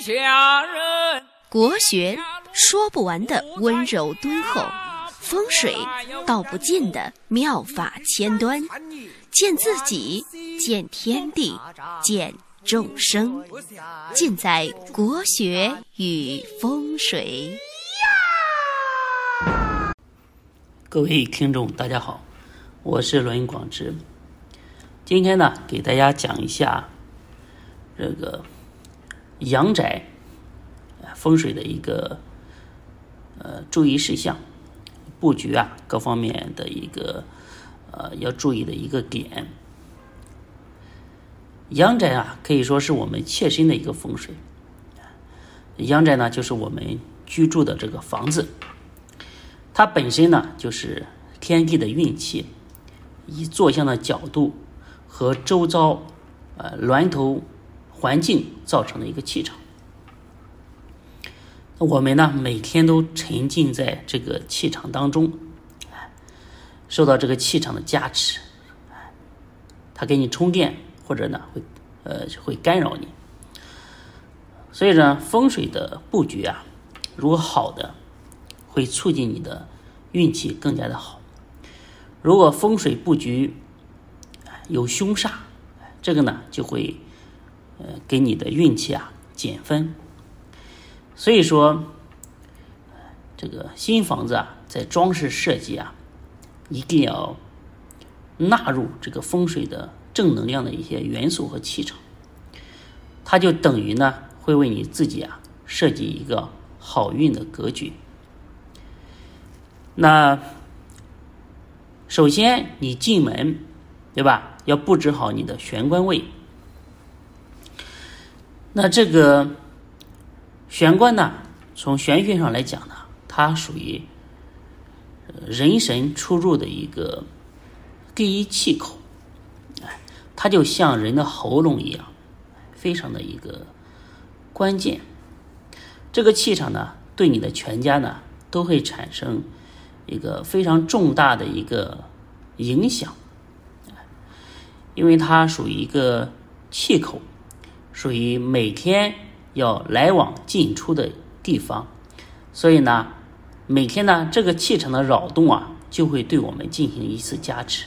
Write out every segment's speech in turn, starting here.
下人。国学说不完的温柔敦厚，风水道不尽的妙法千端，见自己，见天地，见众生，尽在国学与风水。各位听众，大家好，我是罗云广之。今天呢，给大家讲一下这个阳宅风水的一个呃注意事项、布局啊各方面的一个呃要注意的一个点。阳宅啊，可以说是我们切身的一个风水。阳宅呢，就是我们居住的这个房子。它本身呢，就是天地的运气，以坐向的角度和周遭呃峦头环境造成的一个气场。我们呢，每天都沉浸在这个气场当中，受到这个气场的加持，它给你充电，或者呢会呃会干扰你。所以呢，风水的布局啊，如果好的。会促进你的运气更加的好。如果风水布局有凶煞，这个呢就会呃给你的运气啊减分。所以说，这个新房子啊，在装饰设计啊，一定要纳入这个风水的正能量的一些元素和气场，它就等于呢会为你自己啊设计一个好运的格局。那首先，你进门，对吧？要布置好你的玄关位。那这个玄关呢，从玄学上来讲呢，它属于人神出入的一个第一气口，哎，它就像人的喉咙一样，非常的一个关键。这个气场呢，对你的全家呢，都会产生。一个非常重大的一个影响，因为它属于一个气口，属于每天要来往进出的地方，所以呢，每天呢这个气场的扰动啊，就会对我们进行一次加持。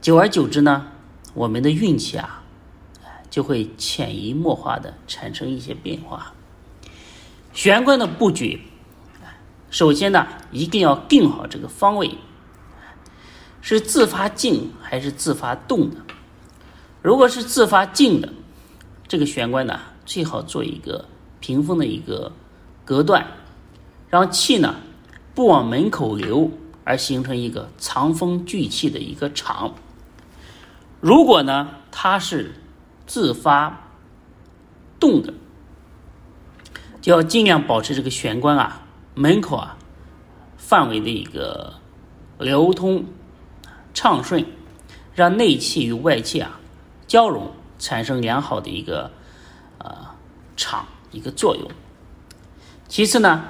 久而久之呢，我们的运气啊，就会潜移默化的产生一些变化。玄关的布局。首先呢，一定要定好这个方位，是自发静还是自发动的？如果是自发静的，这个玄关呢，最好做一个屏风的一个隔断，让气呢不往门口流，而形成一个藏风聚气的一个场。如果呢，它是自发动的，就要尽量保持这个玄关啊。门口啊，范围的一个流通畅顺，让内气与外气啊交融，产生良好的一个呃场一个作用。其次呢，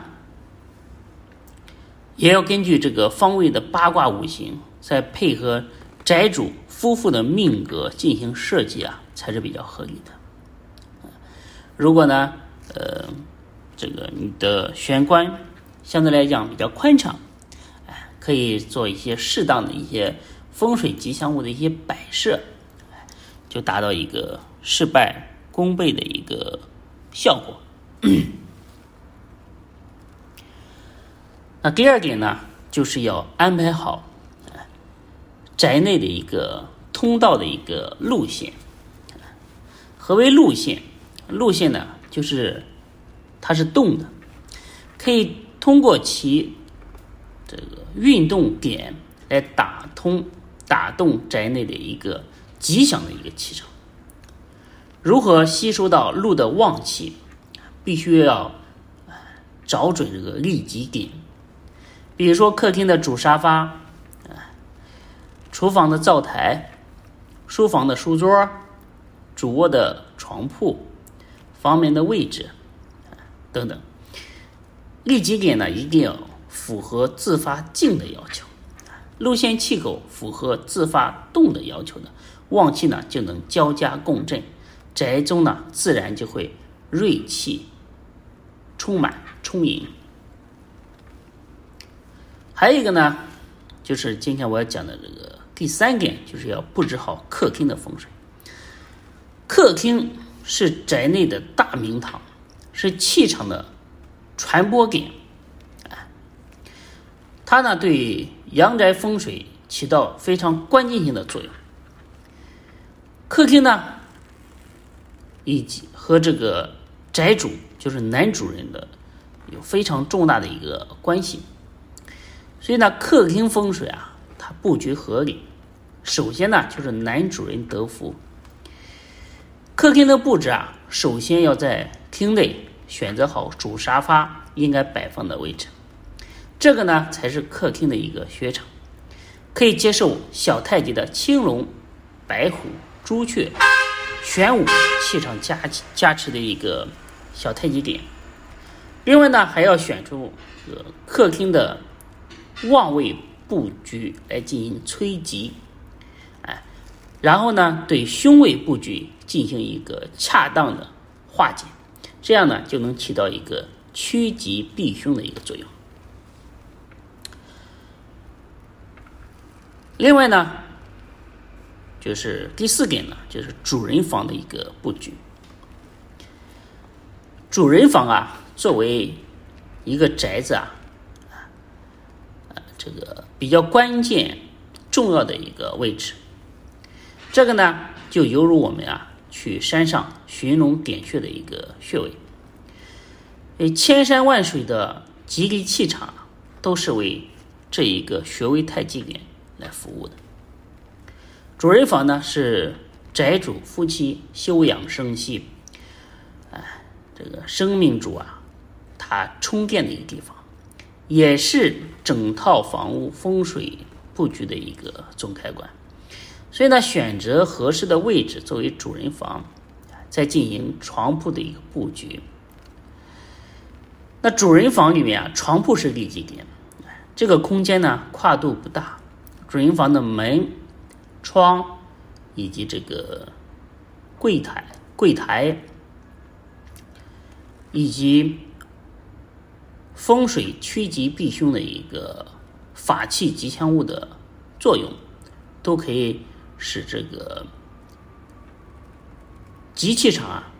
也要根据这个方位的八卦五行，再配合宅主夫妇的命格进行设计啊，才是比较合理的。如果呢，呃，这个你的玄关。相对来讲比较宽敞，哎，可以做一些适当的一些风水吉祥物的一些摆设，就达到一个事半功倍的一个效果。那第二点呢，就是要安排好宅内的一个通道的一个路线。何为路线？路线呢，就是它是动的，可以。通过其这个运动点来打通、打动宅内的一个吉祥的一个气场。如何吸收到路的旺气？必须要找准这个利己点。比如说客厅的主沙发，厨房的灶台，书房的书桌，主卧的床铺，房门的位置，等等。立基点呢，一定要符合自发静的要求；路线气口符合自发动的要求呢，旺气呢就能交加共振，宅中呢自然就会锐气充满充盈。还有一个呢，就是今天我要讲的这个第三点，就是要布置好客厅的风水。客厅是宅内的大明堂，是气场的传播点，它呢对阳宅风水起到非常关键性的作用。客厅呢，以及和这个宅主就是男主人的有非常重大的一个关系，所以呢，客厅风水啊，它布局合理，首先呢就是男主人得福。客厅的布置啊，首先要在厅内选择好主沙发应该摆放的位置，这个呢才是客厅的一个靴场，可以接受小太极的青龙、白虎、朱雀、玄武气场加加持的一个小太极点。另外呢，还要选出这个客厅的旺位布局来进行催吉，哎，然后呢，对凶位布局。进行一个恰当的化解，这样呢就能起到一个趋吉避凶的一个作用。另外呢，就是第四点呢，就是主人房的一个布局。主人房啊，作为一个宅子啊，啊，这个比较关键、重要的一个位置。这个呢，就犹如我们啊。去山上寻龙点穴的一个穴位，诶，千山万水的吉利气场都是为这一个穴位太极点来服务的。主人房呢是宅主夫妻休养生息，哎，这个生命主啊，他充电的一个地方，也是整套房屋风水布局的一个总开关。所以呢，选择合适的位置作为主人房，再进行床铺的一个布局。那主人房里面啊，床铺是利基点，这个空间呢跨度不大。主人房的门、窗以及这个柜台、柜台以及风水趋吉避凶的一个法器吉祥物的作用，都可以。使这个吉气场啊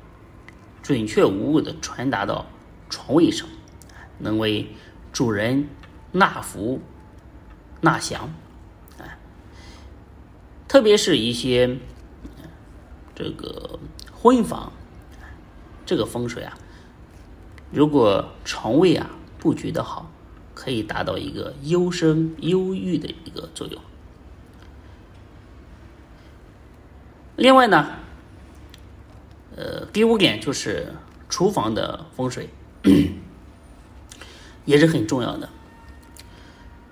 准确无误的传达到床位上，能为主人纳福纳祥，特别是一些这个婚房，这个风水啊，如果床位啊布局的好，可以达到一个优生优育的一个作用。另外呢，呃，第五点就是厨房的风水也是很重要的。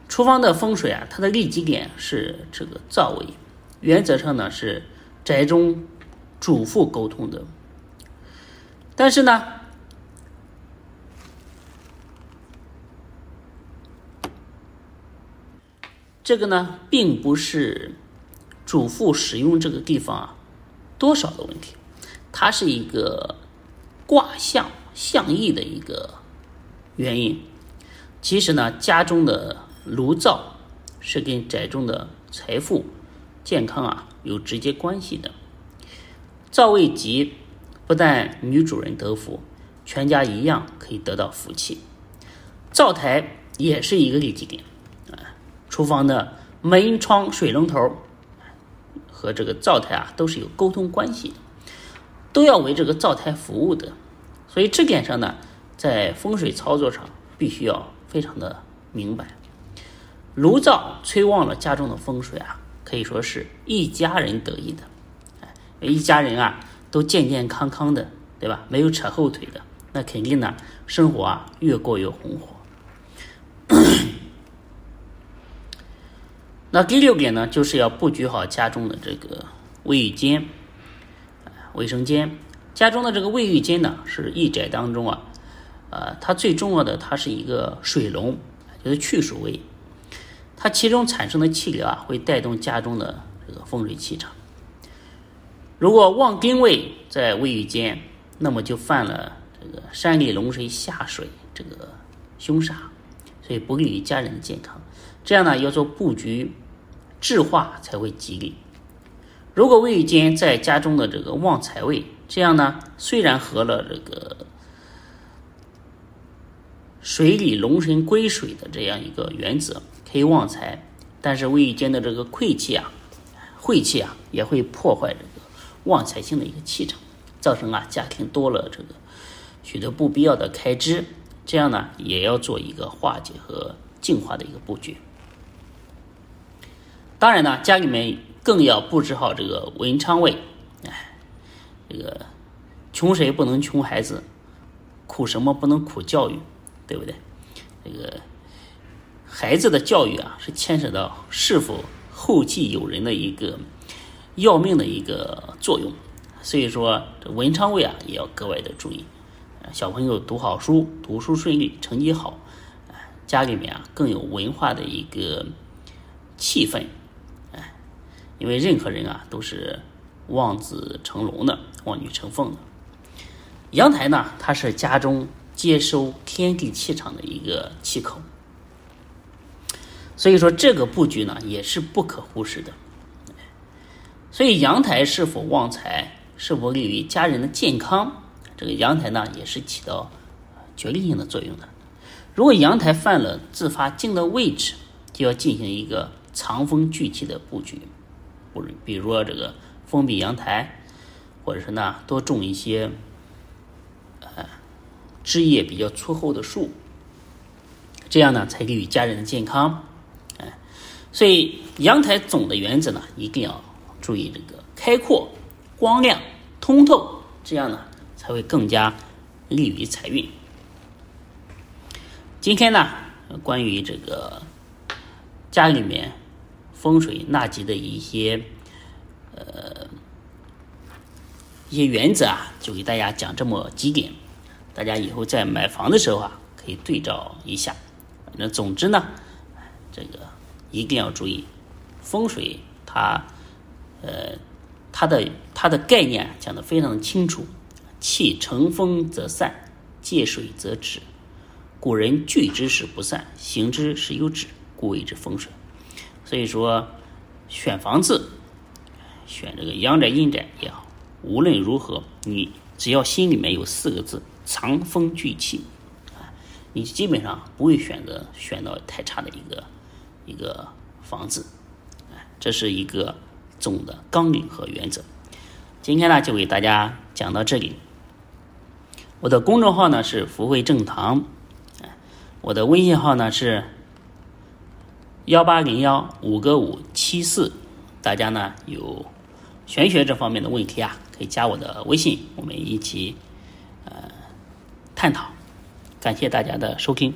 厨房的风水啊，它的利基点是这个灶位，原则上呢是宅中主妇沟通的。但是呢，这个呢并不是。主妇使用这个地方啊，多少的问题，它是一个卦象象意的一个原因。其实呢，家中的炉灶是跟宅中的财富、健康啊有直接关系的。灶位吉，不但女主人得福，全家一样可以得到福气。灶台也是一个利基点啊，厨房的门窗、水龙头。和这个灶台啊都是有沟通关系的，都要为这个灶台服务的，所以这点上呢，在风水操作上必须要非常的明白。炉灶催旺了家中的风水啊，可以说是一家人得益的，一家人啊都健健康康的，对吧？没有扯后腿的，那肯定呢生活啊越过越红火。那第六点呢，就是要布局好家中的这个卫浴间、卫生间。家中的这个卫浴间呢，是一宅当中啊，呃，它最重要的，它是一个水龙，就是去水位。它其中产生的气流啊，会带动家中的这个风水气场。如果旺丁位在卫浴间，那么就犯了这个山里龙水下水这个凶煞，所以不利于家人的健康。这样呢，要做布局置化才会吉利。如果未间在家中的这个旺财位，这样呢，虽然合了这个水里龙神归水的这样一个原则，可以旺财，但是卫浴间的这个晦气啊、晦气啊，也会破坏这个旺财星的一个气场，造成啊家庭多了这个许多不必要的开支。这样呢，也要做一个化解和净化的一个布局。当然呢，家里面。更要布置好这个文昌位，哎，这个穷谁不能穷孩子，苦什么不能苦教育，对不对？这个孩子的教育啊，是牵扯到是否后继有人的一个要命的一个作用，所以说这文昌位啊也要格外的注意。小朋友读好书，读书顺利，成绩好，家里面啊更有文化的一个气氛。哎因为任何人啊都是望子成龙的，望女成凤的。阳台呢，它是家中接收天地气场的一个气口，所以说这个布局呢也是不可忽视的。所以阳台是否旺财，是否利于家人的健康，这个阳台呢也是起到决定性的作用的。如果阳台犯了自发静的位置，就要进行一个藏风聚气的布局。不，比如说这个封闭阳台，或者是呢多种一些，呃，枝叶比较粗厚的树，这样呢才利于家人的健康，所以阳台总的原则呢一定要注意这个开阔、光亮、通透，这样呢才会更加利于财运。今天呢关于这个家里面。风水纳吉的一些呃一些原则啊，就给大家讲这么几点，大家以后在买房的时候啊，可以对照一下。那总之呢，这个一定要注意风水，它呃它的它的概念讲的非常的清楚，气乘风则散，借水则止。古人聚之时不散，行之时有止，故谓之风水。所以说，选房子，选这个阳宅阴宅也好，无论如何，你只要心里面有四个字“藏风聚气”，啊，你基本上不会选择选到太差的一个一个房子，这是一个总的纲领和原则。今天呢，就给大家讲到这里。我的公众号呢是福慧正堂，我的微信号呢是。幺八零幺五个五七四，大家呢有玄学这方面的问题啊，可以加我的微信，我们一起呃探讨。感谢大家的收听。